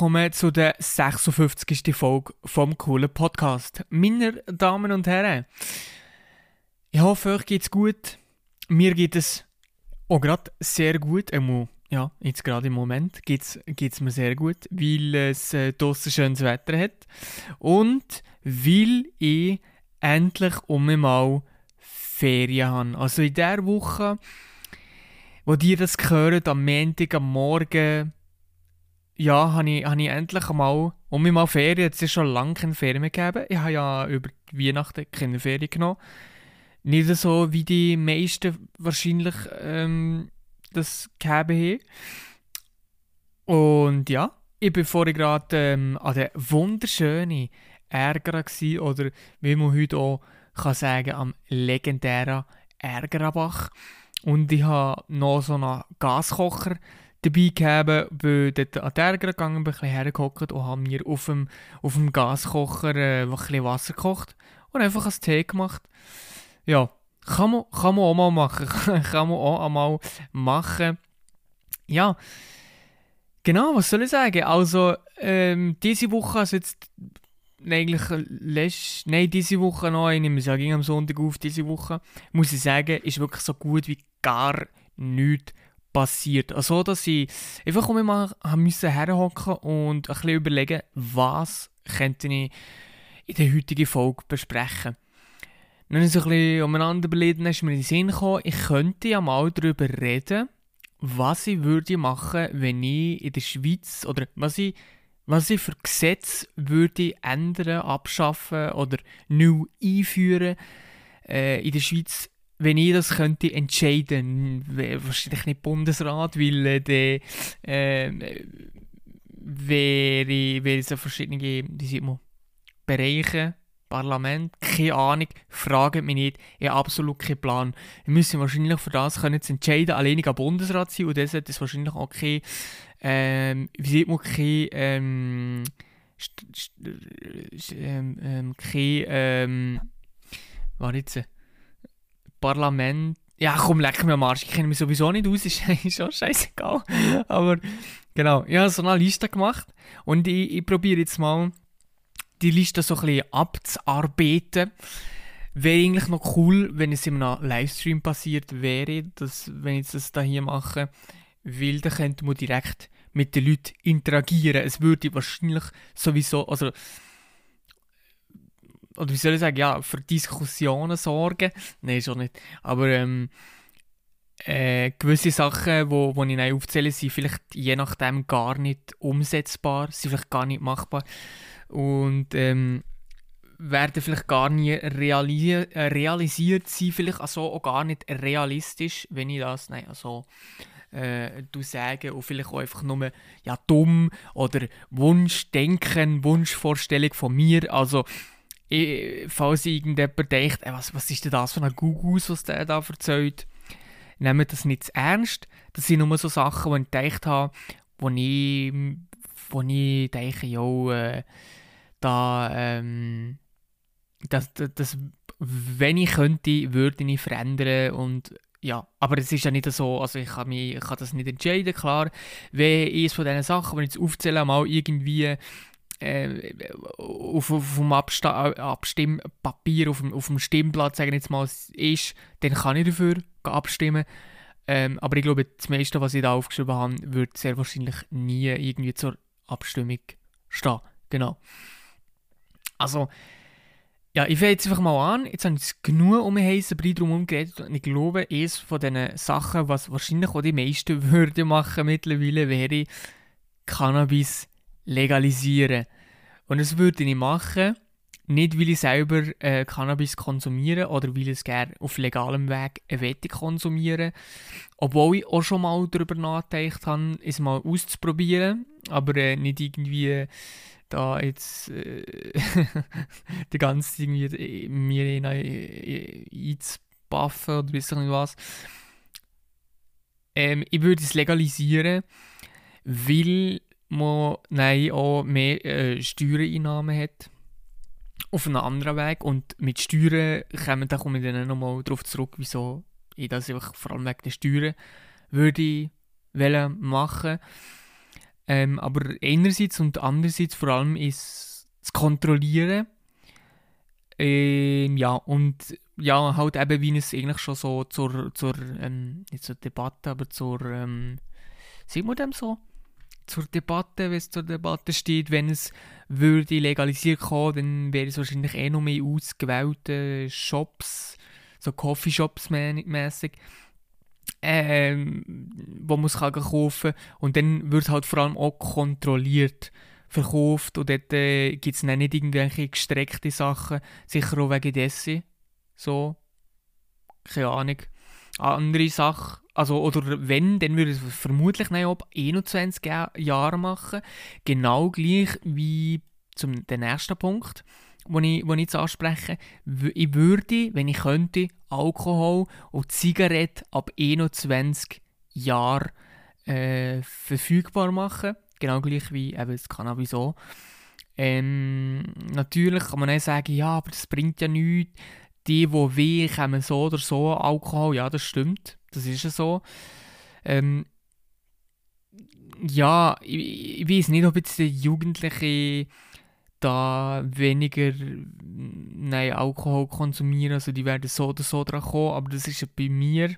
Willkommen zu der 56. Folge vom coolen Podcast. Meine Damen und Herren, ich hoffe, euch geht's gut. Mir geht es auch gerade sehr gut. Ähm, ja, jetzt gerade im Moment geht es mir sehr gut, weil es äh, draussen schönes Wetter hat und weil ich endlich um mal Ferien habe. Also in der Woche, wo die das hören, am Montag, am Morgen, ja, habe ich, hab ich endlich einmal um mal Ferien. Es ist schon lange keine Ferien mehr gegeben. Ich habe ja über Weihnachten keine Ferien genommen. Nicht so wie die meisten wahrscheinlich ähm, das gegeben haben. Und ja, ich war vorhin gerade ähm, an der wunderschönen Ärger oder wie man heute auch kann sagen am legendären Ärgerbach. Und ich habe noch so einen Gaskocher dabei gehabt, weil dort an Ärger gegangen ein bisschen hergehockt und habe mir auf dem, auf dem Gaskocher äh, ein bisschen Wasser gekocht und einfach einen Tee gemacht. Ja, kann man, kann man auch mal machen. kann man auch einmal machen. Ja, genau, was soll ich sagen? Also, ähm, diese Woche, also jetzt eigentlich letzte, nein, diese Woche noch, ich nehme es ging am Sonntag auf, diese Woche, muss ich sagen, ist wirklich so gut wie gar nichts passiert. Also, dass ich einfach mal müssen herhocken und ein bisschen überlegen, was könnte ich in der heutigen Folge besprechen. Dann ist ein bisschen umeinander überlegt, ist mir in den Sinn gekommen, ich könnte ja mal darüber reden, was ich würde machen, wenn ich in der Schweiz, oder was ich was ich für Gesetze würde ändern, abschaffen oder neu einführen äh, in der Schweiz, wenn ich das könnte entscheiden, wahrscheinlich nicht Bundesrat, weil äh, der äh, wäre, wäre so verschiedene wie sieht man, Bereiche, Parlament, keine Ahnung, fragen mich nicht, ich habe absolut keinen Plan. Wir müssen wahrscheinlich für das können entscheiden, alleinig am Bundesrat sein und das hat es wahrscheinlich auch keine ähm, wie sieht man, kein, ähm, ähm, ähm, kein, ähm, was jetzt, Parlament, ja komm, leck mir am Arsch, ich kenne mich sowieso nicht aus, ist, schon scheißegal, aber genau, ich habe so eine Liste gemacht und ich, ich probiere jetzt mal die Liste so ein bisschen abzuarbeiten. Wäre eigentlich noch cool, wenn es in einem Livestream passiert wäre, dass, wenn ich das da hier mache, weil dann könnte man direkt mit den Leuten interagieren. Es würde wahrscheinlich sowieso, also oder wie soll ich sagen, ja, für Diskussionen sorgen. Nein, schon nicht. Aber ähm, äh, gewisse Sachen, die wo, wo ich aufzähle, sind vielleicht je nachdem gar nicht umsetzbar, sind vielleicht gar nicht machbar und ähm, werden vielleicht gar nie reali realisiert sein, vielleicht also auch gar nicht realistisch, wenn ich das, nein, also äh, du sagen und vielleicht auch einfach nur ja, dumm oder Wunschdenken, Wunschvorstellung von mir. Also, falls irgendjemand denkt, ey, was, was ist denn das für ein Gugus, was der da erzählt, nehmt das nicht zu ernst. Das sind nur so Sachen, die ich gedacht habe, wo ich, wo ich denke, jo, äh, da, ähm, das, das, das, wenn ich könnte, würde ich verändern und ja, aber es ist ja nicht so, also ich kann, mich, ich kann das nicht entscheiden, klar. Wenn eines von diesen Sachen, die ich jetzt aufzähle, mal irgendwie äh, auf, auf dem Absta Abstimmpapier, auf dem, auf dem Stimmblatt, sagen jetzt mal, ist, dann kann ich dafür abstimmen. Ähm, aber ich glaube, das meiste, was ich da aufgeschrieben habe, wird sehr wahrscheinlich nie irgendwie zur Abstimmung stehen. Genau. Also, ja, ich fange jetzt einfach mal an. Jetzt habe ich genug um den heißen Brei drum geredet und ich glaube, eines von diesen Sachen, was wahrscheinlich auch die meisten würden machen mittlerweile, wäre Cannabis legalisieren. Und das würde ich machen, nicht weil ich selber äh, Cannabis konsumiere oder weil ich es gerne auf legalem Weg wette konsumieren, obwohl ich auch schon mal darüber nachgedacht habe, es mal auszuprobieren, aber äh, nicht irgendwie da jetzt äh, die ganze irgendwie mir in, einzubuffen oder weiß nicht was. Ähm, ich würde es legalisieren, weil man auch mehr äh, Steuereinnahmen hat auf einem anderen Weg und mit Steuern kommen, da komme ich dann nochmal darauf zurück, wieso ich das einfach vor allem wegen der Steuern würde machen Ähm, aber einerseits und andererseits vor allem ist das Kontrollieren. Ähm, ja, und ja, halt eben, wie es eigentlich schon so zur, zur ähm, nicht zur Debatte, aber zur, ähm, sieht man dem so? Zur Debatte, wenn es zur Debatte steht, wenn es würde legalisiert kommen, dann wäre es wahrscheinlich eh noch mehr ausgewählte Shops, so Coffeeshops mäßig, ähm, wo man es kaufen kann. Und dann wird halt vor allem auch kontrolliert verkauft und dort äh, gibt es nicht irgendwelche gestreckte Sachen, sicher auch wegen dessen. So, keine Ahnung. Andere Sache, also, oder wenn, dann würde ich es vermutlich nicht ab 21 Jahren machen. Genau gleich wie zum den ersten Punkt, den ich, ich jetzt anspreche. Ich würde, wenn ich könnte, Alkohol und Zigaretten ab 21 Jahren äh, verfügbar machen. Genau gleich wie eben das Cannabis auch. Ähm, natürlich kann man dann sagen, ja, aber das bringt ja nichts die, die weh kommen so oder so Alkohol. Ja, das stimmt. Das ist ja so. Ähm, ja, ich, ich weiß nicht, ob jetzt die Jugendlichen da weniger nein, Alkohol konsumieren, also die werden so oder so dran kommen, aber das ja bei mir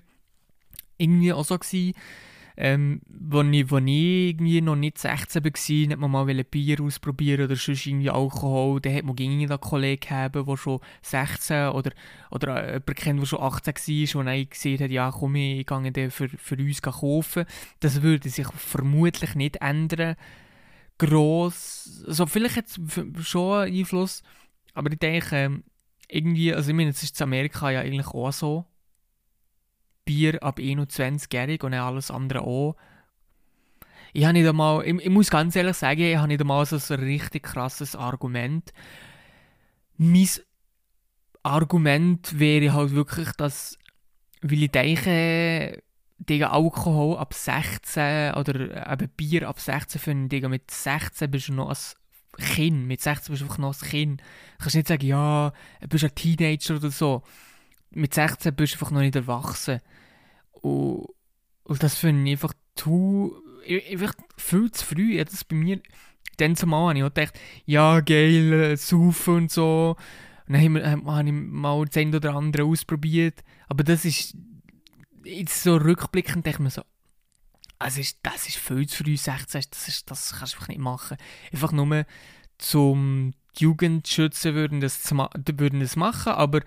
irgendwie auch so gewesen, ähm, als ich, wo ich irgendwie noch nicht 16 war, hat man mal Bier ausprobieren oder sonst irgendwie Alkohol. Dann hat man gegen einen Kollegen haben, der schon 16 oder, oder jemanden kennt, der schon 18 war und dann gesehen hat, ja komm, ich gehe für, für uns kaufen. Das würde sich vermutlich nicht ändern. Gross. Also vielleicht hat es schon einen Einfluss, aber ich denke, irgendwie, also ich meine, es ist in Amerika ja eigentlich auch so Bier ab 21-jährig und alles andere auch. Ich nicht einmal, ich, ich, muss ganz ehrlich sagen, ich habe nicht einmal so ein richtig krasses Argument. Mein Argument wäre halt wirklich, dass, weil ich denke, Digga, Alkohol ab 16 oder eben Bier ab 16 finden, Digga, mit 16 bist du noch ein Kind, mit 16 bist du einfach noch ein Kind. Du kannst nicht sagen, ja, du bist ein Teenager oder so mit 16 bist du einfach noch nicht erwachsen. Und, und das finde ich einfach zu, einfach viel zu früh. Ja, das bei mir, dann zumal habe ich auch gedacht, ja geil, äh, saufen und so. Und dann habe ich mal das eine oder andere ausprobiert. Aber das ist, jetzt so rückblickend denke ich mir so, also ist, das ist viel zu früh, 16, das, ist, das kannst du einfach nicht machen. Einfach nur zum Jugend schützen würden das, würden das machen, aber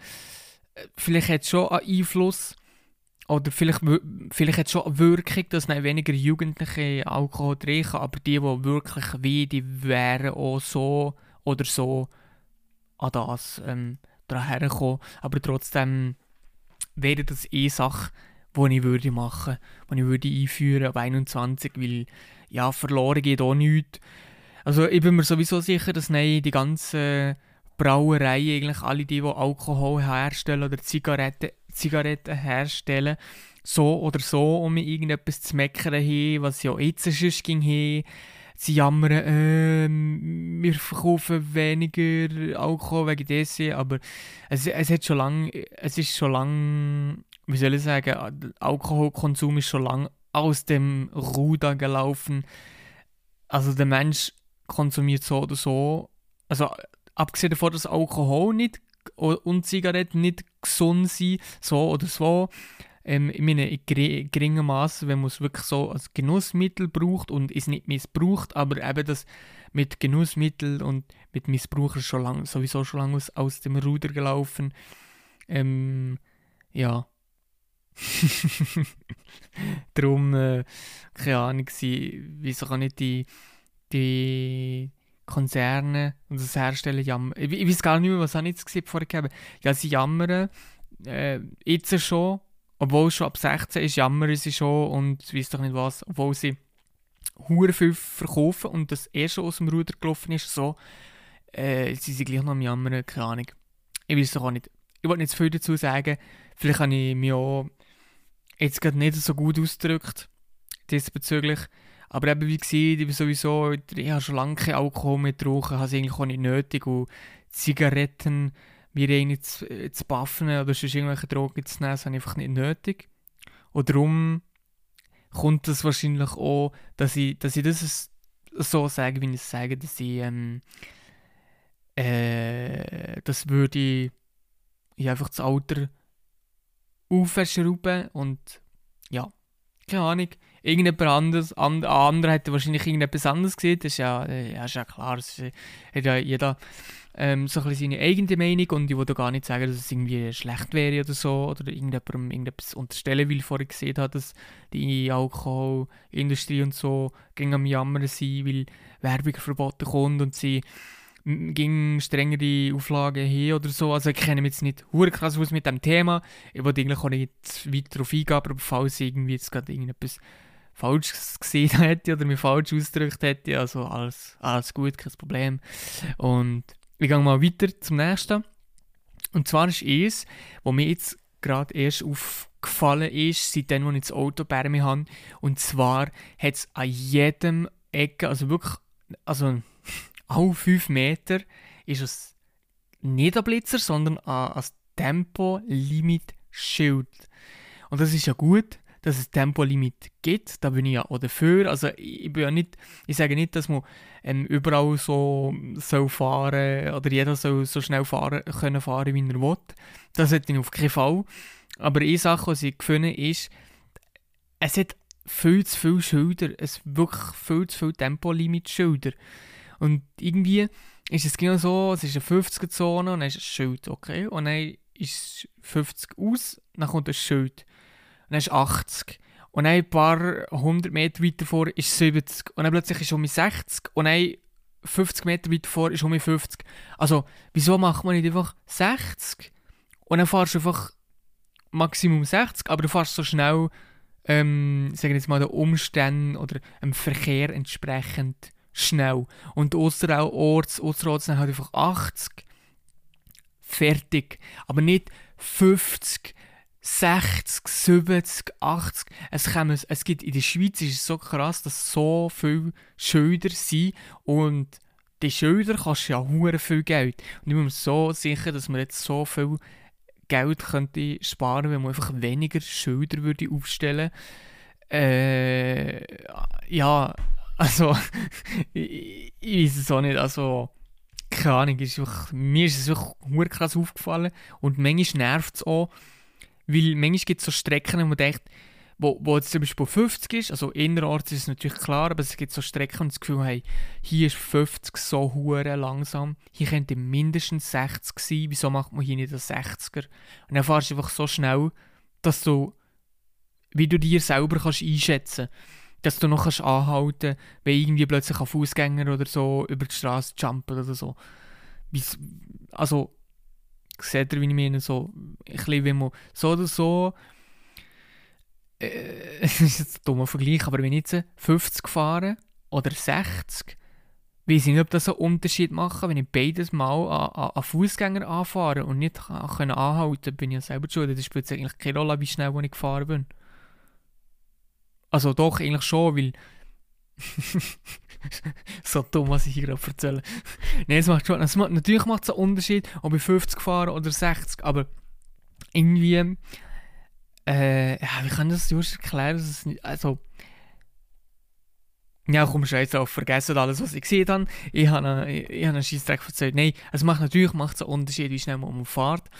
vielleicht hat es schon einen Einfluss oder vielleicht, vielleicht hat es schon Wirkung, dass nicht weniger Jugendliche Alkohol trinken, aber die, die wirklich weh, die wären auch so oder so an das ähm, herkommen. Aber trotzdem wäre das eh Sache, die ich würde machen würde, die ich würde einführen ab 21, weil ja, verloren geht auch nichts. Also ich bin mir sowieso sicher, dass nein, die ganzen Brauereien, eigentlich alle die, die Alkohol herstellen oder Zigaretten, Zigaretten herstellen, so oder so, um irgendetwas zu meckern haben, was ja jetzt schon ging. Sie jammern, äh, wir verkaufen weniger Alkohol wegen dessen, aber es, es hat schon lang, es ist schon lang, wie soll ich sagen, Alkoholkonsum ist schon lang aus dem Ruder gelaufen. Also der Mensch konsumiert so oder so, also abgesehen davon, dass Alkohol nicht und Zigaretten nicht gesund sind, so oder so, ähm, ich meine, in geringem Maße, wenn man es wirklich so als Genussmittel braucht und es nicht missbraucht, aber eben das mit Genussmittel und mit Missbrauch ist schon lang, sowieso schon lange aus, aus dem Ruder gelaufen. Ähm, ja. Darum, äh, keine Ahnung, wieso kann nicht die, die Konzerne und das Herstellen jammern. Ich, ich weiß gar nicht mehr, was ich jetzt gesehen vorher gegeben. Ja, sie jammern äh, jetzt schon, obwohl schon ab 16 ist, jammern sie schon und weiß doch nicht was, obwohl sie hure viel verkaufen und das eh schon aus dem Ruder gelaufen ist, so, äh, sie sind gleich noch am Jammern, keine Ahnung. Ich weiß doch auch nicht. Ich wollte nicht zu viel dazu sagen. Vielleicht habe ich mich auch jetzt gerade nicht so gut ausgedrückt diesbezüglich. Aber eben wie gesagt, ich sowieso, ich habe schon lange kein Alkohol mehr getrunken, habe es eigentlich auch nicht nötig und Zigaretten mir irgendwie zu, zu buffen oder sonst irgendwelche Drogen zu nehmen, habe ich einfach nicht nötig. Und darum kommt es wahrscheinlich auch, dass ich, dass ich das so sagen, wie ich es sage, dass ich ähm, äh, das würde ich einfach das Alter aufschrauben und ja, keine Ahnung, irgendjemand anderes, and, andere hätte wahrscheinlich irgendetwas anderes gesehen, das ist ja, äh, ja, ist ja klar, das ist, hat ja jeder ähm, so ein bisschen seine eigene Meinung und ich würde gar nicht sagen, dass es irgendwie schlecht wäre oder so oder irgendjemandem irgendetwas unterstellen, weil ich vorher gesehen habe, dass die Alkoholindustrie und so ging am Jammern sind, weil Werbung verboten kommt und sie ging strengere Auflagen hin oder so. Also ich kenne mich jetzt nicht hure krass aus mit dem Thema. Ich wollte eigentlich auch nicht weiter darauf eingehen, aber falls irgendwie jetzt gerade irgendetwas falsch gesehen hätte oder mich falsch ausgedrückt hätte, also alles, alles gut, kein Problem. Und ich gehe mal weiter zum nächsten. Und zwar ist es, was mir jetzt gerade erst aufgefallen ist, seitdem, ich das Auto bei mir habe. Und zwar hat es an jedem Ecke, also wirklich, also alle 5 Meter, ist es nicht ein Blitzer, sondern ein Tempolimit-Schild. Und das ist ja gut, dass es Tempolimit gibt, da bin ich ja auch dafür. Also ich bin ja nicht, ich sage nicht, dass man ähm, überall so soll fahren oder jeder soll so schnell fahren können fahren, wie er will. Das hätte ich auf keinen Fall. Aber eine Sache, was ich gefunden ist, es hat viel zu viele Schilder, es wirklich viel zu viele Tempolimit-Schilder. Und irgendwie ist es genau so, es ist eine 50er-Zone und dann ist ein Schild, okay? Und dann ist 50 aus, dann kommt ein Schild dann ist 80. Und dann ein paar hundert Meter weiter vor ist 70. Und dann plötzlich ist es um 60. Und dann 50 Meter weiter vor ist um 50. Also, wieso macht man nicht einfach 60? Und dann fahrst du einfach Maximum 60, aber du fährst so schnell, ähm, sagen jetzt mal, den Umständen oder dem Verkehr entsprechend schnell. Und Osterorts, Osterorts halt einfach 80. Fertig. Aber nicht 50. 60, 70, 80. Es, kommen, es gibt in der Schweiz ist es so krass, dass so viele Schilder sind und die Schilder kostet ja hure viel Geld. Und ich bin mir so sicher, dass man jetzt so viel Geld könnte sparen, wenn man einfach weniger Schilder würde aufstellen. Äh, ja, also ich, ich weiß es auch nicht. Also keine Ahnung, ist einfach, mir ist es wirklich krass aufgefallen und manchmal nervt es auch weil manchmal gibt es so Strecken, wo man denkt, wo, wo jetzt zum Beispiel 50 ist, also innerorts ist es natürlich klar, aber es gibt so Strecken und das Gefühl, hey, hier ist 50 so hure langsam, hier könnte mindestens 60 sein, wieso macht man hier nicht einen 60er? Und dann fahrst du einfach so schnell, dass du, wie du dir selber kannst einschätzen dass du noch kannst anhalten wenn irgendwie plötzlich ein Fußgänger oder so über die Straße jumpen oder so. Also, seht ihr, wie ich meine, so, ein bisschen, wenn man so oder so, äh, es ist jetzt ein dummer Vergleich, aber wenn ich jetzt 50 fahre oder 60, weiß ich nicht, ob das einen Unterschied macht, wenn ich beides mal an, an, Fußgänger anfahre und nicht kann anhalten bin ich ja selber schon. Das spielt eigentlich keine Rolle, wie schnell ich gefahren bin. Also doch, eigentlich schon, weil so dumm, was ich hier gerade erzähle. Nein, es macht schon, es macht, natürlich macht es einen Unterschied, ob ich 50 fahre oder 60, aber irgendwie, äh, ja, wie kann das just erklären, dass es nicht, also, ja, komm, scheiß drauf, vergessen alles, was ich gesehen habe. Ich habe, ich, ich habe einen Scheissdreck erzählt. Nein, es macht natürlich macht einen Unterschied, wie schnell man fährt.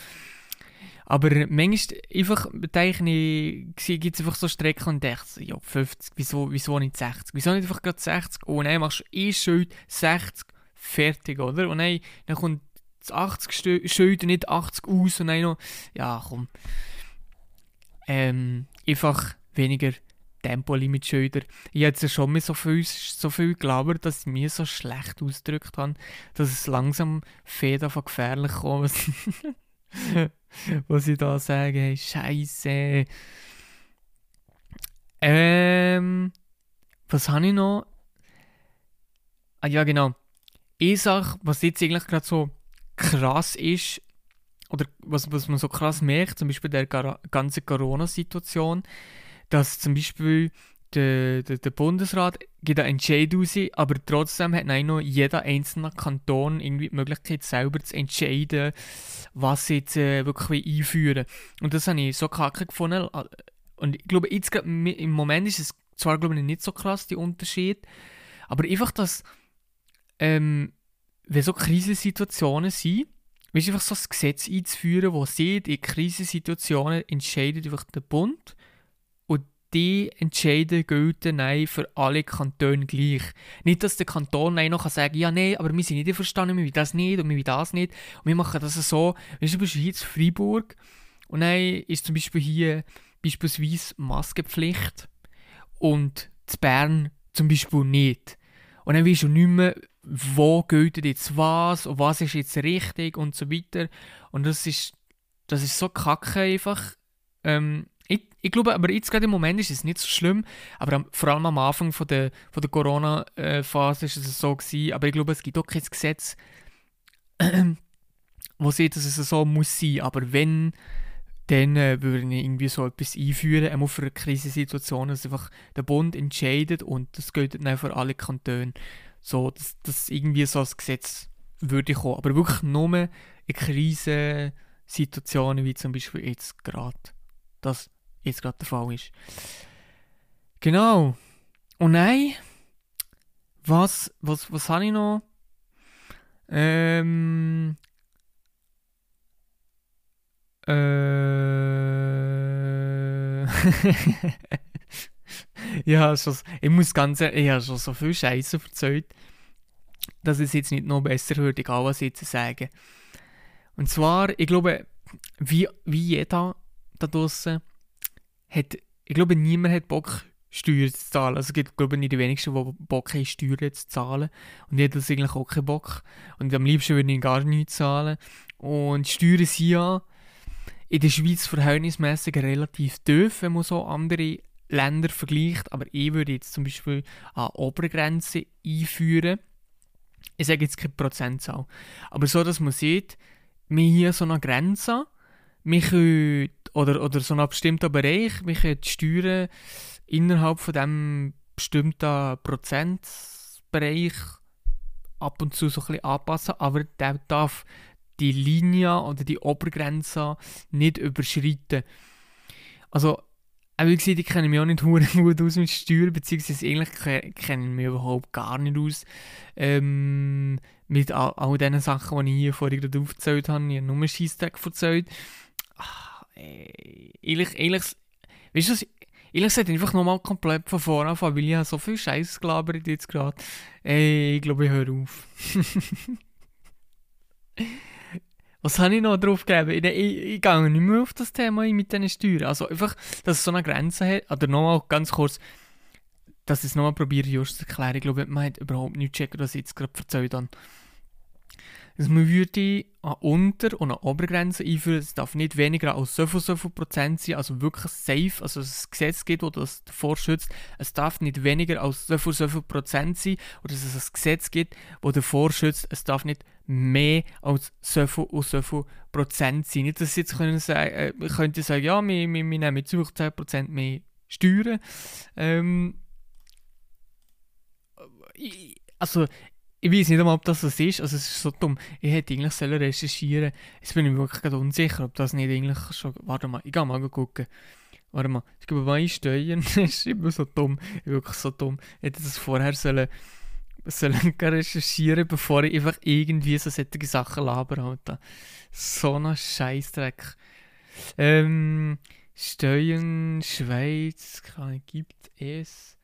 Aber manchmal einfach, ich, gibt es einfach so Strecken und denke, ja, 50, wieso, wieso nicht 60? Wieso nicht einfach gerade 60? Oh nein, machst du eh Schild 60, fertig, oder? Und nein, dann kommt das 80 Schild und nicht 80 aus und dann noch, ja, komm. Ähm, einfach weniger Tempolimit-Schilder. Ich habe jetzt schon mal so viel, so viel gelabert, dass ich mir so schlecht ausgedrückt habe, dass es langsam feder von gefährlich kommt. was ich da sage, hey, Scheiße. Ähm, was habe ich noch? Ah ja, genau. Eine Sache, was jetzt eigentlich gerade so krass ist, oder was, was man so krass merkt, zum Beispiel der ganzen Corona-Situation, dass zum Beispiel der, der, der Bundesrat gibt einen Entscheid raus, aber trotzdem hat noch jeder einzelne Kanton irgendwie die Möglichkeit, selber zu entscheiden, was sie jetzt äh, wirklich einführen Und das habe ich so kacke gefunden. Und ich glaube, jetzt im Moment ist es zwar glaube ich, nicht so krass, der Unterschied, Aber einfach, dass, ähm, wenn so Krisensituationen sind, weißt, einfach so ein Gesetz einzuführen, das sieht, in Krisensituationen entscheidet einfach der Bund und die Entscheide gelten für alle Kantone gleich. Nicht, dass der Kanton nein noch sagen kann, ja, nein, aber wir sind nicht verstanden, wir wollen das nicht und wir wollen das nicht. Und wir machen das so, weißt du bist hier in Freiburg und dann ist zum Beispiel hier beispielsweise Maskenpflicht und zu Bern zum Beispiel nicht. Und dann weißt du nicht mehr, wo gilt jetzt was und was ist jetzt richtig und so weiter. Und das ist, das ist so kacke einfach. Ähm, ich, glaube, aber jetzt gerade im Moment ist es nicht so schlimm, aber am, vor allem am Anfang von der, von der Corona-Phase ist es so gewesen. Aber ich glaube, es gibt auch kein Gesetz, wo sieht, dass es so muss sein. Aber wenn dann äh, würde ich irgendwie so etwas einführen, einmal für eine Krisensituation, dass einfach der Bund entscheidet und das gilt dann für alle Kantone. So, dass, dass irgendwie so ein Gesetz würde kommen. Aber wirklich nur in Krisensituationen, wie zum Beispiel jetzt gerade, das jetzt gerade der Fall ist. Genau. Und nein, was, was, was habe ich noch? Ähm, äh. ja, schon, ich muss ganz ehrlich, ich habe schon so viel Scheiße erzählt, dass es jetzt nicht noch besser wird, egal was ich jetzt sage. Und zwar, ich glaube, wie, wie jeder da draußen hat, ich glaube, niemand hat Bock, Steuern zu zahlen. Also es gibt, glaube ich, nicht die wenigsten, die Bock haben, Steuern zu zahlen. Und hätte das eigentlich auch keinen Bock. Und am liebsten würde ich gar nichts zahlen. Und Steuern sind ja in der Schweiz verhältnismäßig relativ tief, wenn man so andere Länder vergleicht. Aber ich würde jetzt zum Beispiel eine Obergrenze einführen. Ich sage jetzt keine Prozentzahl. Aber so, dass man sieht, wir hier so eine Grenze, wir können, oder, oder so einen bestimmten Bereich, wir können die Steuern innerhalb von diesem bestimmten Prozentbereich ab und zu so ein bisschen anpassen, aber der darf die Linie oder die Obergrenze nicht überschreiten. Also, wie gesagt, ich kenne mich auch nicht gut aus mit Steuern, beziehungsweise eigentlich kenne ich mich überhaupt gar nicht aus ähm, mit all, all diesen Sachen, die ich hier vorhin gerade aufgezählt habe. Ich habe nur Scheissdreck erzählt. Ach, ey, ehrlich, ehrlich, weißt du ehrlich gesagt, einfach nochmal komplett von vorne anfangen, weil ich so viel Scheiß gelabert jetzt gerade. Ey, ich glaube, ich höre auf. Was habe ich noch drauf gegeben? Ich, ich, ich gehe nicht mehr auf das Thema mit diesen Steuern. Also einfach, dass es so eine Grenze hat. Oder nochmal ganz kurz, dass ich es nochmal probiere, just zu erklären. Ich glaube, man hat überhaupt nicht checken, was ich jetzt gerade erzählt habe. Also man würde eine Unter- und eine Obergrenze einführen. Es darf nicht weniger als so viel, so viel Prozent sein, also wirklich safe. Also es ein Gesetz gibt, das das davor schützt. Es darf nicht weniger als so viel, so viel Prozent sein. Oder dass es ein Gesetz gibt, das davor schützt. Es darf nicht mehr als so viel und so viel Prozent sein. Nicht, dass sie jetzt können sagen, äh, könnte sagen, ja, wir, wir, wir nehmen jetzt 10% mehr Steuern. Ähm, also, ich weiß nicht einmal, ob das so ist. Also, es ist so dumm. Ich hätte eigentlich sollen recherchieren Jetzt bin ich mir wirklich unsicher, ob das nicht eigentlich schon. Warte mal, ich gehe mal gucken. Warte mal, ich gebe mal einsteuern. das ist immer so dumm. Wirklich so dumm. Ich hätte das vorher sollen sollen recherchieren, bevor ich einfach irgendwie so solche Sachen labere. Alter. So ein Scheißdreck. Ähm, Steuern, Schweiz, gibt es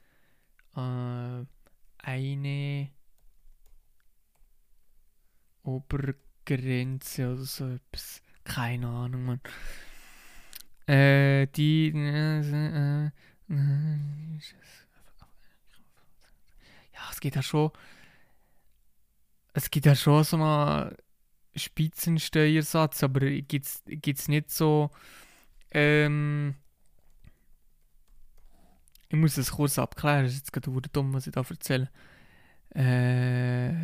äh, eine Obergrenze oder so etwas. Keine Ahnung, man. Äh, die. Äh, äh, ja, es geht ja schon. Es gibt ja schon so einen Spitzensteuersatz, aber gibt es nicht so. Ähm, ich muss das kurz abklären, das ist jetzt gerade dumm, was ich da erzähle. Äh,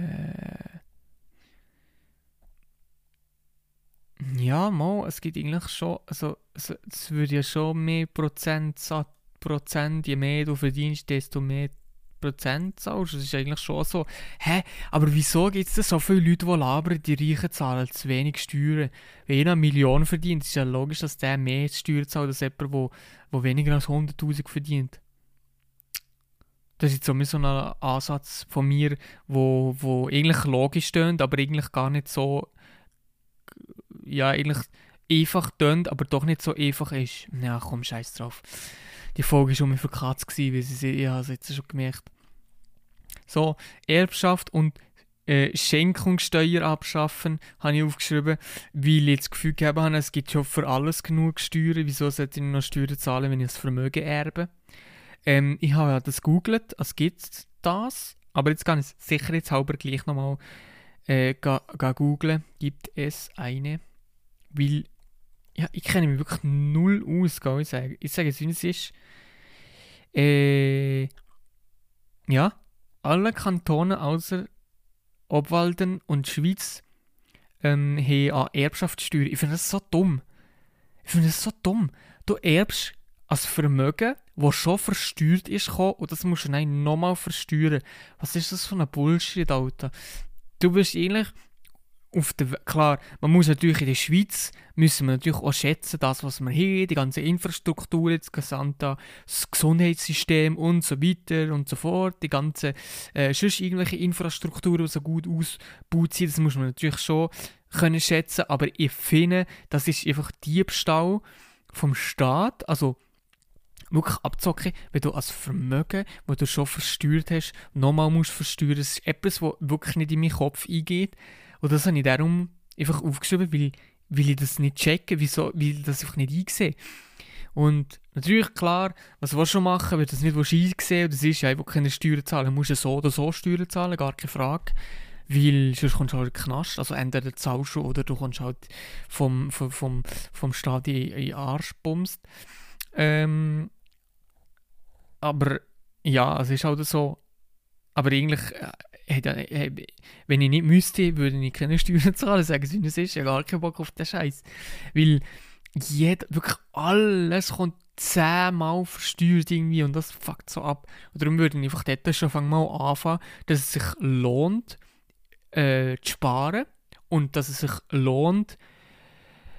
ja, mal, es gibt eigentlich schon, also es, es würde ja schon mehr Prozent, Prozent, je mehr du verdienst, desto mehr Prozent zahlst. Das ist eigentlich schon so. Hä? Aber wieso gibt es so viele Leute, die labern, die Reichen zahlen zu wenig Steuern? Wenn jeder eine Million verdient, ist ja logisch, dass der mehr Steuern zahlt als jemand, der, der weniger als 100'000 verdient. Das ist jetzt so ein Ansatz von mir, wo, wo eigentlich logisch tönt, aber eigentlich gar nicht so, ja, eigentlich einfach tönt, aber doch nicht so einfach ist. Ja, komm, scheiß drauf. Die Folge war schon für Katz, weil sie, ich habe es jetzt schon gemerkt. So, Erbschaft und äh, Schenkungssteuer abschaffen, habe ich aufgeschrieben, weil ich das Gefühl gehabt habe, es gibt schon für alles genug Steuern. Wieso sollte ich noch Steuern zahlen, wenn ich das Vermögen erbe? Ähm, ich habe ja das gegoogelt, es gibt das, aber jetzt kann ich es sicherheitshalber gleich nochmal äh, googeln. Gibt es eine? Weil ja, ich kenne mich wirklich null aus, kann ich sagen. Ich sage es, wie es ist. Äh, ja, alle Kantone außer Obwalden und Schweiz ähm, haben an Erbschaftssteuer. Ich finde das so dumm. Ich finde das so dumm. Du erbst als Vermögen, das schon versteuert ist, und das musst du dann nochmal versteuern. Was ist das für ein Bullshit, Alter? Du bist eigentlich auf der, klar, man muss natürlich in der Schweiz, müssen wir natürlich auch schätzen, das, was wir haben, die ganze Infrastruktur, das gesamte das Gesundheitssystem und so weiter und so fort, die ganze, äh, sonst irgendwelche Infrastruktur, die so gut ausgebaut sind, das muss man natürlich schon können schätzen, aber ich finde, das ist einfach Diebstahl vom Staat, also wirklich abzocken, wenn du als Vermögen, das du schon versteuert hast, nochmal musst versteuern, das ist etwas, was wirklich nicht in meinen Kopf eingeht, und das habe ich darum einfach aufgeschrieben, weil, weil ich das nicht checke, wieso, weil ich das einfach nicht einsehe. Und natürlich, klar, was willst du machen, wenn du das nicht einsehen willst, das ist ja einfach keine Steuern zahlen. Du musst ja so oder so Steuern zahlen, gar keine Frage. Weil sonst kommst du halt in den Knast. Also entweder zahlst du oder du kommst halt vom, vom, vom, vom Staat in, den Arsch bumst. Ähm, aber ja, es ist halt so. Aber eigentlich äh, wenn ich nicht müsste, würde ich keine Steuern zahlen, sagen sie, es ist ja gar kein Bock auf den Scheiß. Weil jeder, wirklich alles kommt zehnmal versteuert irgendwie und das fuckt so ab. Und darum würde ich einfach dort schon mal anfangen, dass es sich lohnt, äh, zu sparen und dass es sich lohnt,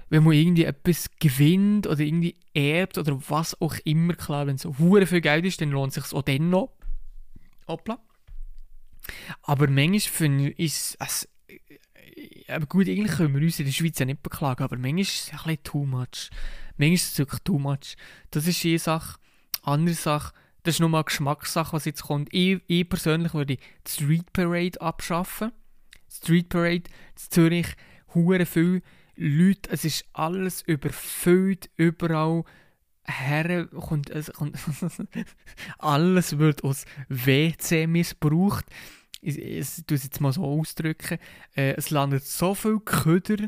wenn man irgendwie etwas gewinnt oder irgendwie erbt oder was auch immer, klar, wenn es so viel Geld ist, dann lohnt es sich auch dann noch. Hoppla. Aber manchmal finde ich es. Aber gut, eigentlich können wir uns in der Schweiz ja nicht beklagen, aber manchmal ist es ein bisschen too much. Manchmal ist es wirklich too much. Das ist eine Sache. Andere Sache, das ist nochmal Geschmackssache, was jetzt kommt. Ich, ich persönlich würde die Street Parade abschaffen. Street Parade in Zürich, hure viel Leute, es ist alles überfüllt, überall her kommt, es kommt alles wird aus WC missbraucht ich, ich es jetzt mal so ausdrücken, äh, es landet so viel Köder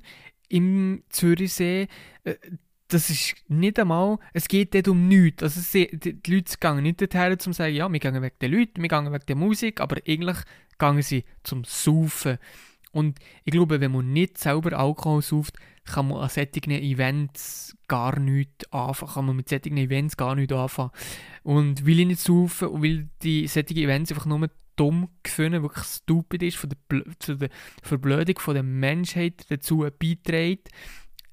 im Zürichsee, äh, das ist nicht einmal, es geht dort um nichts. Also sie, die, die Leute gehen nicht dorthin, um zu sagen, ja, wir gehen wegen den Leuten, wir gehen wegen der Musik, aber eigentlich gehen sie zum Saufen. Und ich glaube, wenn man nicht selber Alkohol sauft, kann man an solchen Events gar nichts anfangen. Kann man mit solchen Events gar nichts anfangen. Und will ich nicht saufen und will die solchen Events einfach nur dumm gefunden, wirklich stupid ist, von der, zu der Verblödung von der Menschheit dazu beiträgt,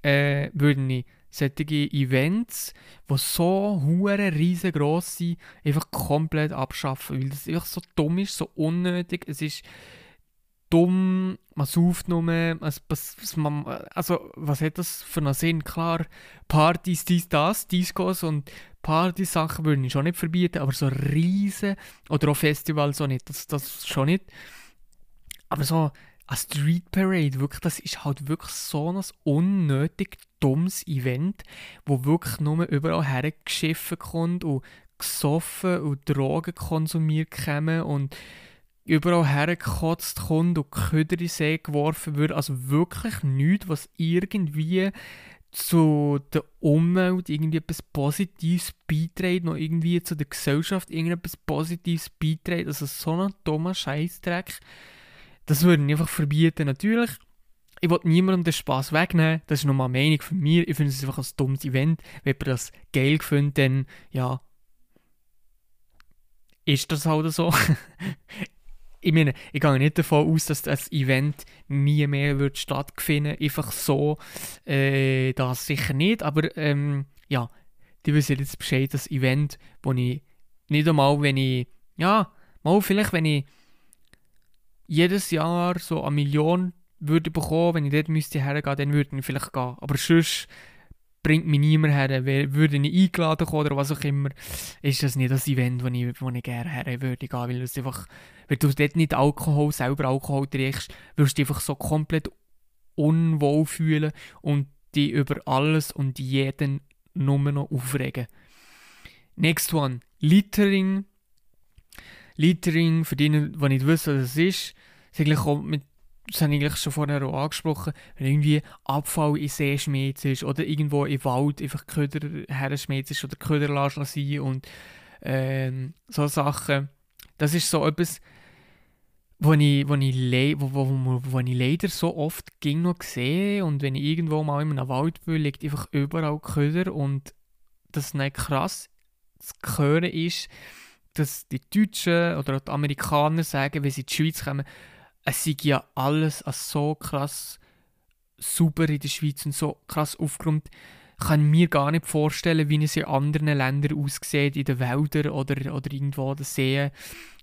äh, würden ich solche Events, die so hure riesengroß sind, einfach komplett abschaffen, weil das einfach so dumm ist, so unnötig, es ist dumm, man sauft nur, es, es, man, also was hat das für einen Sinn? Klar, Partys, dies, das, Discos und Party-Sachen würde ich schon nicht verbieten, aber so riesen oder auch Festivals so nicht, das, das schon nicht. Aber so eine Street Parade, wirklich, das ist halt wirklich so ein unnötig dummes Event, wo wirklich nur überall hergeschiffen kommt und gesoffen und Drogen konsumiert kommen und überall hergekotzt kommt und Köder in See geworfen wird. Also wirklich nichts, was irgendwie zu der Umwelt irgendwie etwas Positives beiträgt, noch irgendwie zu der Gesellschaft irgendetwas Positives beiträgt. Also so ein dummer Scheißdreck. Das würde ich einfach verbieten. Natürlich, ich will niemandem den Spaß wegnehmen. Das ist nochmal eine Meinung von mir. Ich finde es einfach ein dummes Event. Wenn man das geil findet, dann ja, ist das halt so. ich meine, ich gehe nicht davon aus, dass das Event nie mehr wird stattfinden Einfach so, äh, das sicher nicht. Aber ähm, ja, die wissen jetzt Bescheid, das Event, wo ich nicht einmal, wenn ich ja, mal vielleicht, wenn ich jedes Jahr so eine Million würde bekommen, wenn ich dort müsste hergehen, dann würde ich vielleicht gehen. Aber sonst bringt mich niemand her, würde ich eingeladen kommen oder was auch immer, ist das nicht das Event, wo ich, wo ich gerne her würde gehen, weil es einfach, wenn du dort nicht Alkohol, selber Alkohol trinkst, wirst du dich einfach so komplett unwohl fühlen und dich über alles und jeden nur noch aufregen. Next one, Littering. Littering, für die, die nicht wissen, was das ist, ist eigentlich auch mit das habe ich eigentlich schon vorher auch angesprochen, wenn irgendwie Abfall in See schmeißt oder irgendwo im Wald einfach Köder her schmeißt oder Köder lassen und ähm, so Sachen. Das ist so etwas, wo ich, wo ich, wo, wo, wo ich leider so oft ging noch sehe und wenn ich irgendwo mal in einem Wald bin, liegt einfach überall Köder und das nicht krass zu hören ist, dass die Deutschen oder die Amerikaner sagen, wenn sie in die Schweiz kommen, es sei ja alles so krass super in der Schweiz und so krass aufgeräumt. Ich kann mir gar nicht vorstellen, wie es in anderen Ländern aussieht, in den Wäldern oder, oder irgendwo an den Seen.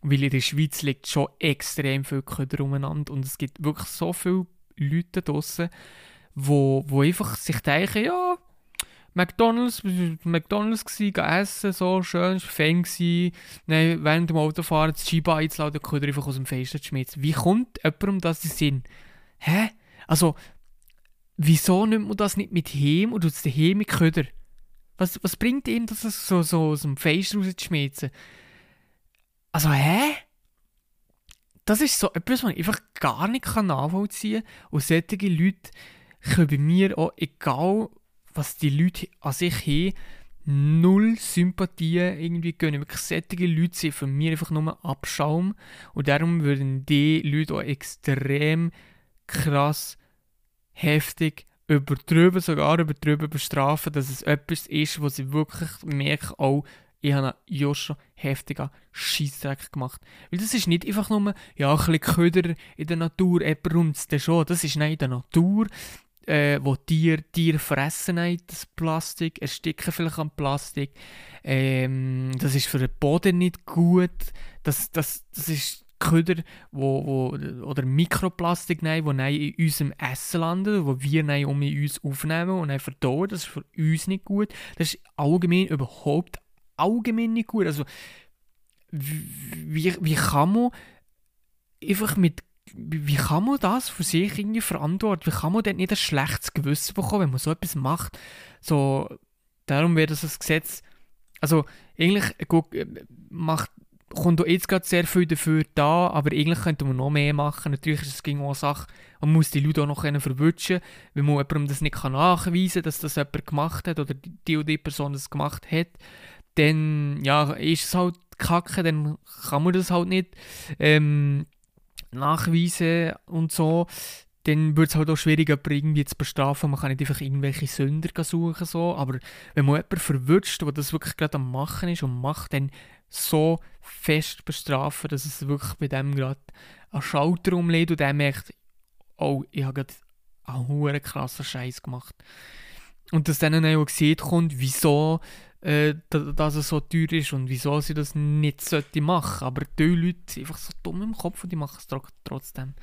Weil in der Schweiz liegt schon extrem viel Köder umeinander und es gibt wirklich so viele Leute draußen, wo, wo einfach sich denken, ja, McDonalds, McDonalds gsi, essen, so schön, war fein gsi. Nein, während dem Autofahren das Skiba einzuladen, dann könnt ihr einfach aus dem Fenster schmissen. Wie kommt jemandem das in Sinn? Hä? Also, wieso nimmt man das nicht mit heim und tut es daheim mit Köder? Was, was bringt ihm das so, so aus dem Fenster rauszuschmissen? Also, hä? Das ist so etwas, was ich einfach gar nicht nachvollziehen kann. Und solche Leute können bei mir auch, egal was die Leute an sich haben, null Sympathie irgendwie gönnen. Wirklich solche Leute sind von mir einfach nur Abschaum. Und darum würden die Leute auch extrem krass, heftig, übertrieben, sogar übertrieben bestrafen, dass es etwas ist, wo sie wirklich merken, oh, ich habe ja schon heftiger Scheissdreck gemacht. Weil das ist nicht einfach nur, ja, ein bisschen Köder in der Natur, jemand es schon. Das ist nicht in der Natur äh, wo Tiere, Tiere fressen das Plastik, ersticken vielleicht am Plastik. Ähm, das ist für den Boden nicht gut. Das, das, das ist Köder, wo, wo, oder Mikroplastik, wo in unserem Essen landet, wo wir nein, um uns aufnehmen und verdauen. Das ist für uns nicht gut. Das ist allgemein überhaupt allgemein nicht gut. Also, wie, wie kann man einfach mit wie kann man das für sich irgendwie verantworten? Wie kann man denn nicht ein schlechtes Gewissen bekommen, wenn man so etwas macht? So, darum wäre das ein Gesetz, also eigentlich gut, äh, macht, kommt auch jetzt gerade sehr viel dafür da, aber eigentlich könnte man noch mehr machen. Natürlich ist es gegen eine Sache, man muss die Leute auch noch verwutschen, wenn man jemandem das nicht nachweisen kann, dass das jemand gemacht hat oder die oder die Person das gemacht hat, dann ja, ist es halt kacke, dann kann man das halt nicht. Ähm, nachweisen und so, dann wird es halt auch schwieriger, irgendwie zu bestrafen. Man kann nicht einfach irgendwelche Sünder suchen, so. aber wenn man jemanden verwünscht, der das wirklich gerade am Machen ist und macht, dann so fest bestrafen, dass es wirklich bei dem gerade einen Schalter umlegt und der merkt, oh, ich habe gerade einen hohen krassen Scheiß gemacht. Und dass dann auch gesehen kommt, wieso äh, dass es so teuer ist und wieso sie das nicht sollte machen. Aber die Leute sind einfach so dumm im Kopf und die machen es trotzdem.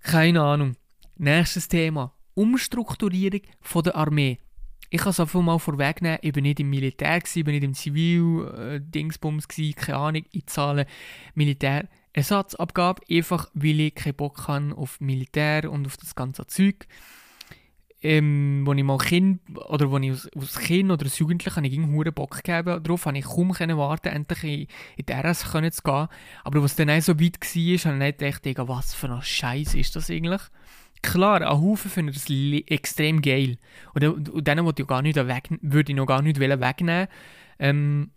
Keine Ahnung. Nächstes Thema. Umstrukturierung von der Armee. Ich kann es einfach mal vorwegnehmen, ich war nicht im Militär, ich war nicht im Zivil-Dingsbums, äh, keine Ahnung, ich zahle Militärersatzabgabe, einfach weil ich keinen Bock habe auf Militär und auf das ganze Zeug ähm, wo ich mal Kind, oder wo ich als, als Kind oder als Jugendlicher ich einen Bock gegeben darauf, habe ich kaum können warten, endlich in, in die RS zu gehen. Aber was dann so weit war, habe ich nicht gedacht, was für ein Scheiß ist das eigentlich? Klar, ein Haufen finden das extrem geil. Und, und denen ich, würde ich noch gar nicht wegnehmen. Ähm,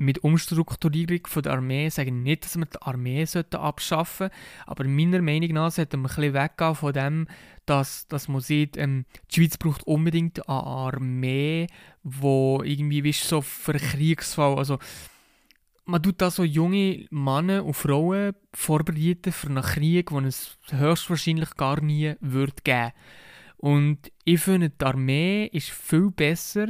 mit Umstrukturierung von der Armee sage ich nicht, dass wir die Armee abschaffen sollten, aber meiner Meinung nach sollten wir ein bisschen weggehen von dem, dass, dass man sieht, ähm, die Schweiz braucht unbedingt eine Armee, wo irgendwie weißt, so für Kriegsfall, also man tut da so junge Männer und Frauen vorbereiten für einen Krieg, den es höchstwahrscheinlich gar nie wird geben. Und ich finde, die Armee ist viel besser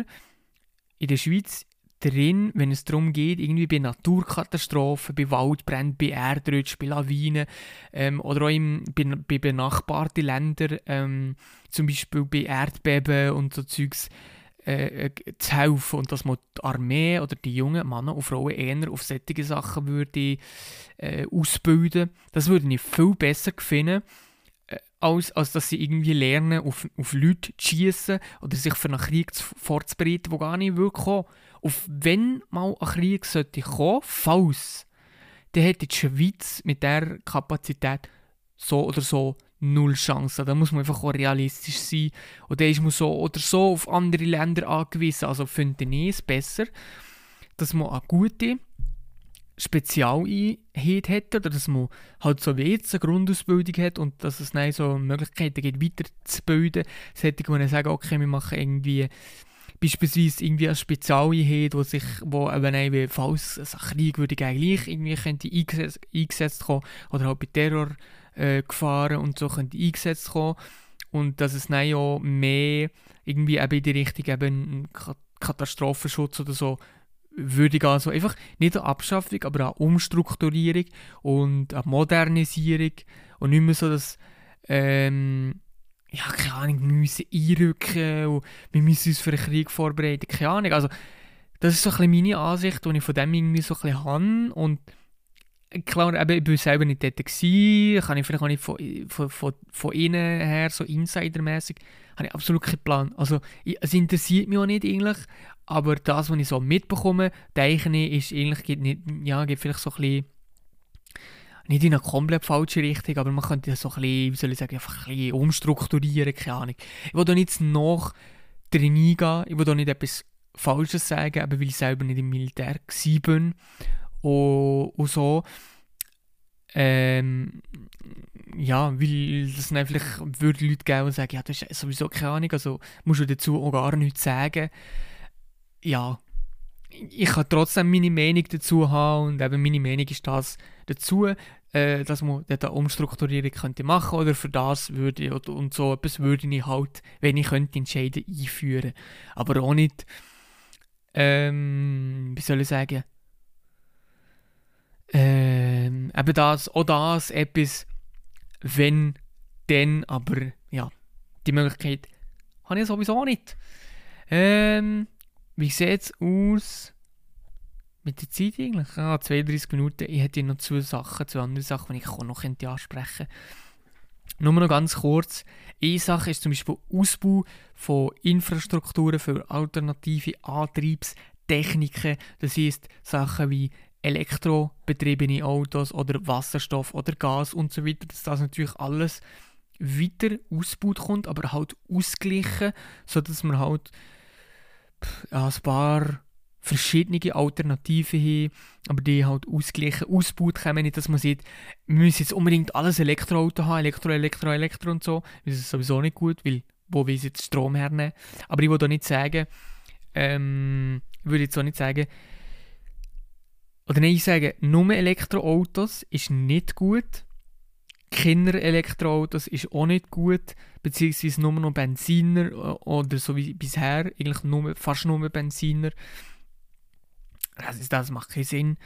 in der Schweiz drin, wenn es darum geht, irgendwie bei Naturkatastrophen, bei Waldbränden, bei Erdrutsch, bei Lawinen ähm, oder auch im, bei, bei benachbarten Ländern, ähm, zum Beispiel bei Erdbeben und so Zeugs, äh, äh, zu helfen und dass man die Armee oder die jungen Männer und Frauen eher auf solche Sachen würde äh, ausbilden. Das würde ich viel besser finden, äh, als, als dass sie irgendwie lernen, auf, auf Leute zu schießen oder sich für einen Krieg vorzubereiten, der gar nicht will kommen. Auf wenn mal ein Krieg sollte kommen, falls, dann hätte die Schweiz mit der Kapazität so oder so null Chancen. Da muss man einfach auch realistisch sein. Und dann ist man so oder so auf andere Länder angewiesen. Also finde ich es besser, dass man eine gute Spezialeinheit hat oder dass man halt so wie jetzt eine Grundausbildung hat und dass es dann so Möglichkeiten gibt, weiterzubilden. Das hätte ich sagen, okay, wir machen irgendwie beispielsweise irgendwie eine Spezialeinheit, wo sich, wo eben eben, falls ein Krieg würde gleich irgendwie könnte eingesetzt, eingesetzt kommen oder halt bei Terror äh, und so könnte eingesetzt kommen und dass es dann ja mehr irgendwie eben in die Richtung eben Katastrophenschutz oder so würde gehen. Also einfach nicht eine Abschaffung, aber eine Umstrukturierung und eine Modernisierung und nicht mehr so, dass ähm, ja, keine Ahnung, wir müssen einrücken und wir müssen uns für einen Krieg vorbereiten, keine Ahnung. Also das ist so ein meine Ansicht, die ich von dem irgendwie so ein bisschen habe und klar, eben, ich war selber nicht dort, gewesen, kann ich vielleicht auch nicht von, von, von, von innen her, so insidermäßig, habe ich absolut keinen Plan. Also, ich, es interessiert mich auch nicht eigentlich, aber das, was ich so mitbekomme, denke ich, ist eigentlich, geht nicht, ja, geht vielleicht so ein bisschen, nicht in eine komplett falsche Richtung, aber man könnte das so ein bisschen, wie soll ich sagen, einfach ein bisschen umstrukturieren, keine Ahnung. Ich will da nicht noch drin eingehen, ich will da nicht etwas Falsches sagen, aber weil ich selber nicht im Militär war und, und so. Ähm, ja, weil es dann vielleicht würde Leute geben, die sagen, ja, das ist sowieso keine Ahnung, also musst du dazu auch gar nichts sagen. Ja, ich kann trotzdem meine Meinung dazu haben und eben meine Meinung ist das dazu, äh, dass man eine Umstrukturierung könnte machen oder für das würde und, und so etwas würde ich halt, wenn ich könnte, entscheiden, einführen. Aber auch nicht, ähm, wie soll ich sagen, ähm, eben das, auch das etwas, wenn, dann, aber ja, die Möglichkeit habe ich sowieso nicht. Ähm, wie sieht es aus mit der Zeit eigentlich? Ah, 32 Minuten. Ich hätte noch zwei Sachen, zwei andere Sachen, die ich noch ansprechen könnte. Nur noch ganz kurz. Eine Sache ist zum Beispiel Ausbau von Infrastrukturen für alternative Antriebstechniken. Das heißt Sachen wie elektrobetriebene Autos oder Wasserstoff oder Gas und so weiter, dass das natürlich alles weiter ausgebaut kommt, aber halt ausgleichen, sodass man halt ein paar verschiedene Alternativen haben, aber die halt ausgleichen, ausgebaut kommen, nicht, dass man sieht, wir müssen jetzt unbedingt alles Elektroauto haben, Elektro, Elektro, Elektro und so, das ist sowieso nicht gut, weil wo wir jetzt Strom hernehmen. Aber ich will da nicht sagen, ähm, würde jetzt auch nicht sagen, oder nein, ich sage, nur Elektroautos ist nicht gut. Kinder-Elektroautos ist auch nicht gut, beziehungsweise nur noch Benziner äh, oder so wie bisher, eigentlich nur, fast nur Benziner. Das, ist, das macht keinen Sinn,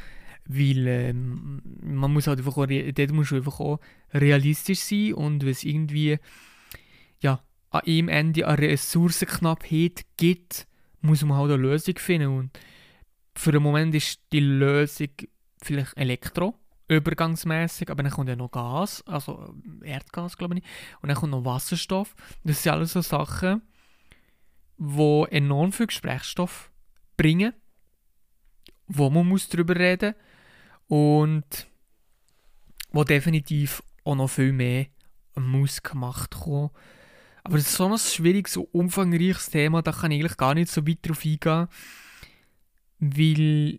weil ähm, man muss halt einfach auch, dort einfach auch realistisch sein und wenn es irgendwie ja, an einem Ende eine Ressourcenknappheit gibt, muss man halt eine Lösung finden und für den Moment ist die Lösung vielleicht Elektro, übergangsmäßig, aber dann kommt ja noch Gas, also Erdgas, glaube ich, und dann kommt noch Wasserstoff. Das sind alles so Sachen, die enorm viel Gesprächsstoff bringen, wo man muss darüber reden und wo definitiv auch noch viel mehr muss gemacht kommen. Aber das ist so ein schwieriges, so umfangreiches Thema, da kann ich eigentlich gar nicht so weit drauf eingehen weil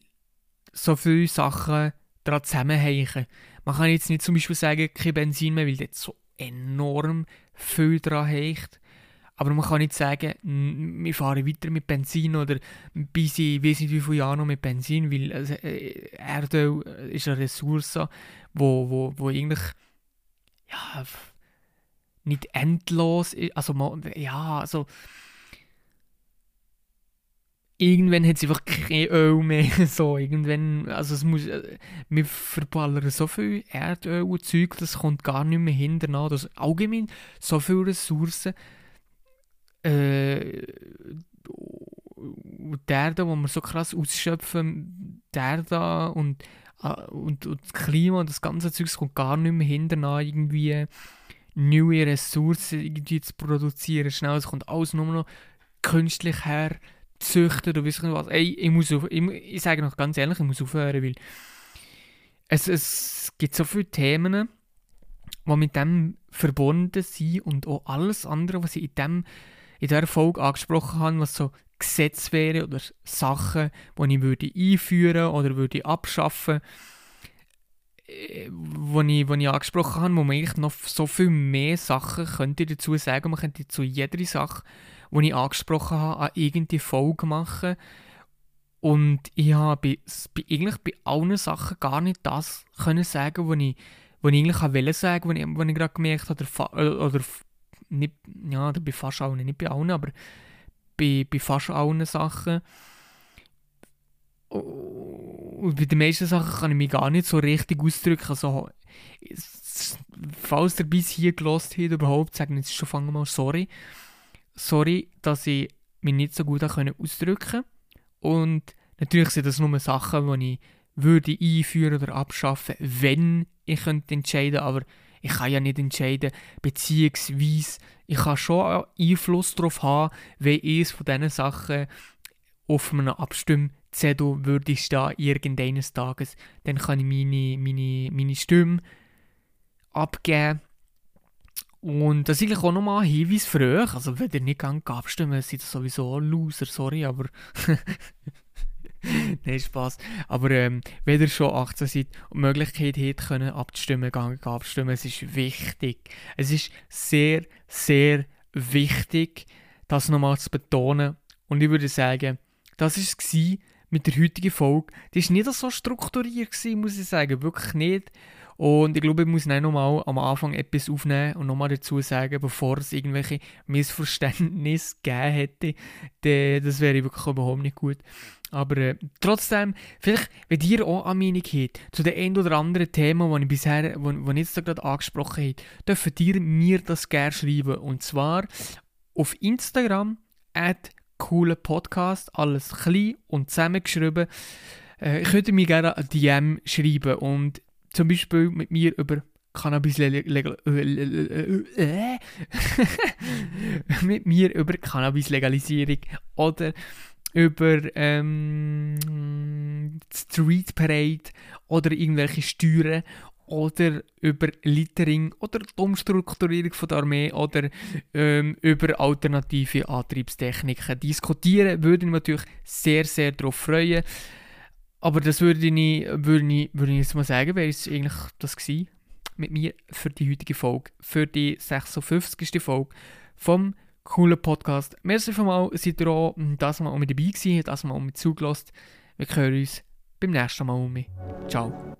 so viele Sachen daran zusammenhängen. Man kann jetzt nicht zum Beispiel sagen, kein Benzin mehr, weil dort so enorm viel daran hängt. Aber man kann nicht sagen, wir fahren weiter mit Benzin oder bis ich weiß nicht wie viele Jahre noch mit Benzin, weil äh, Erdöl ist eine Ressource, wo, wo, wo eigentlich ja, nicht endlos ist. Also, ja, also irgendwann hat es einfach kein Öl mehr. so, irgendwann, also es muss, äh, wir verballern so viel Erdöl und Zeug, das kommt gar nicht mehr hinterher. Das allgemein so viele Ressourcen. Äh, der da, wo wir so krass ausschöpfen, der da und, äh, und, und das Klima und das ganze Zeug kommt gar nicht mehr hinterher irgendwie neue Ressourcen irgendwie zu produzieren. Schnell, es kommt alles nur noch künstlich her züchten oder wissen was. Ey, ich muss auf, ich, ich sage noch ganz ehrlich, ich muss aufhören, weil es, es gibt so viele Themen, die mit dem verbunden sind und auch alles andere, was ich in, dem, in dieser Folge angesprochen habe, was so Gesetze wäre oder Sachen, die ich würde einführen oder würde abschaffen äh, wo ich, ich angesprochen habe, wo man eigentlich noch so viel mehr Sachen könnte dazu sagen. Man könnte zu jeder Sache die ich angesprochen habe, an irgendeine Folge machen. Und ich habe bei, eigentlich bei allen Sachen gar nicht das können sagen, was ich, was ich eigentlich wollte sagen, was ich, was ich gerade gemerkt habe, oder, oder nicht, ja, bei fast allen, nicht bei allen, aber bei, bei fast allen Sachen. Und bei den meisten Sachen kann ich mich gar nicht so richtig ausdrücken. Also, falls ihr bis hier gelost habt, überhaupt, sagen jetzt schon fangen mal sorry sorry, dass ich mich nicht so gut ausdrücken konnte. Und natürlich sind das nur Sachen, die ich würde einführen oder abschaffen, wenn ich könnte entscheiden aber ich kann ja nicht entscheiden, beziehungsweise ich kann schon Einfluss darauf haben, wenn eines von diesen Sachen auf einem Abstimmzettel würde stehen, irgendeines Tages, dann kann ich meine, meine, meine Stimme abgeben und das ist eigentlich auch nochmal ein Hinweis für euch. Also, wenn ihr nicht ganz abstimmen, seid ihr sowieso Loser, sorry, aber. Nein, Spaß. Aber ähm, wenn ihr schon 18 seid und die Möglichkeit habt, können abzustimmen, gehen abstimmen, es ist wichtig. Es ist sehr, sehr wichtig, das nochmal zu betonen. Und ich würde sagen, das war es mit der heutigen Folge. Die war nicht so strukturiert, gewesen, muss ich sagen. Wirklich nicht. Und ich glaube, ich muss noch mal am Anfang etwas aufnehmen und nochmal dazu sagen, bevor es irgendwelche Missverständnisse gegeben hätte. Das wäre wirklich überhaupt nicht gut. Aber äh, trotzdem, vielleicht, wenn ihr auch eine Meinung habt zu den ein oder anderen Themen, die ich bisher, wo, wo ich jetzt gerade angesprochen habe, dürft ihr mir das gerne schreiben. Und zwar auf Instagram, at cooler Podcast, alles klein und zusammengeschrieben. Äh, ich könnte mir gerne ein DM schreiben und zum Beispiel mit mir über Cannabis legal mit mir über Cannabis Legalisierung oder über ähm, Street Parade oder irgendwelche Steuern oder über Littering oder die Umstrukturierung von der Armee oder ähm, über alternative Antriebstechniken diskutieren, würde ich mich natürlich sehr, sehr darauf freuen. Aber das würde ich, würde ich, würde ich jetzt mal sagen, wäre es eigentlich das gewesen mit mir für die heutige Folge, für die 56. Folge vom coolen Podcast. Merci mal, seid ihr auch das Mal mit dabei gewesen, das Mal mit zugelassen. Wir hören uns beim nächsten Mal um. Ciao.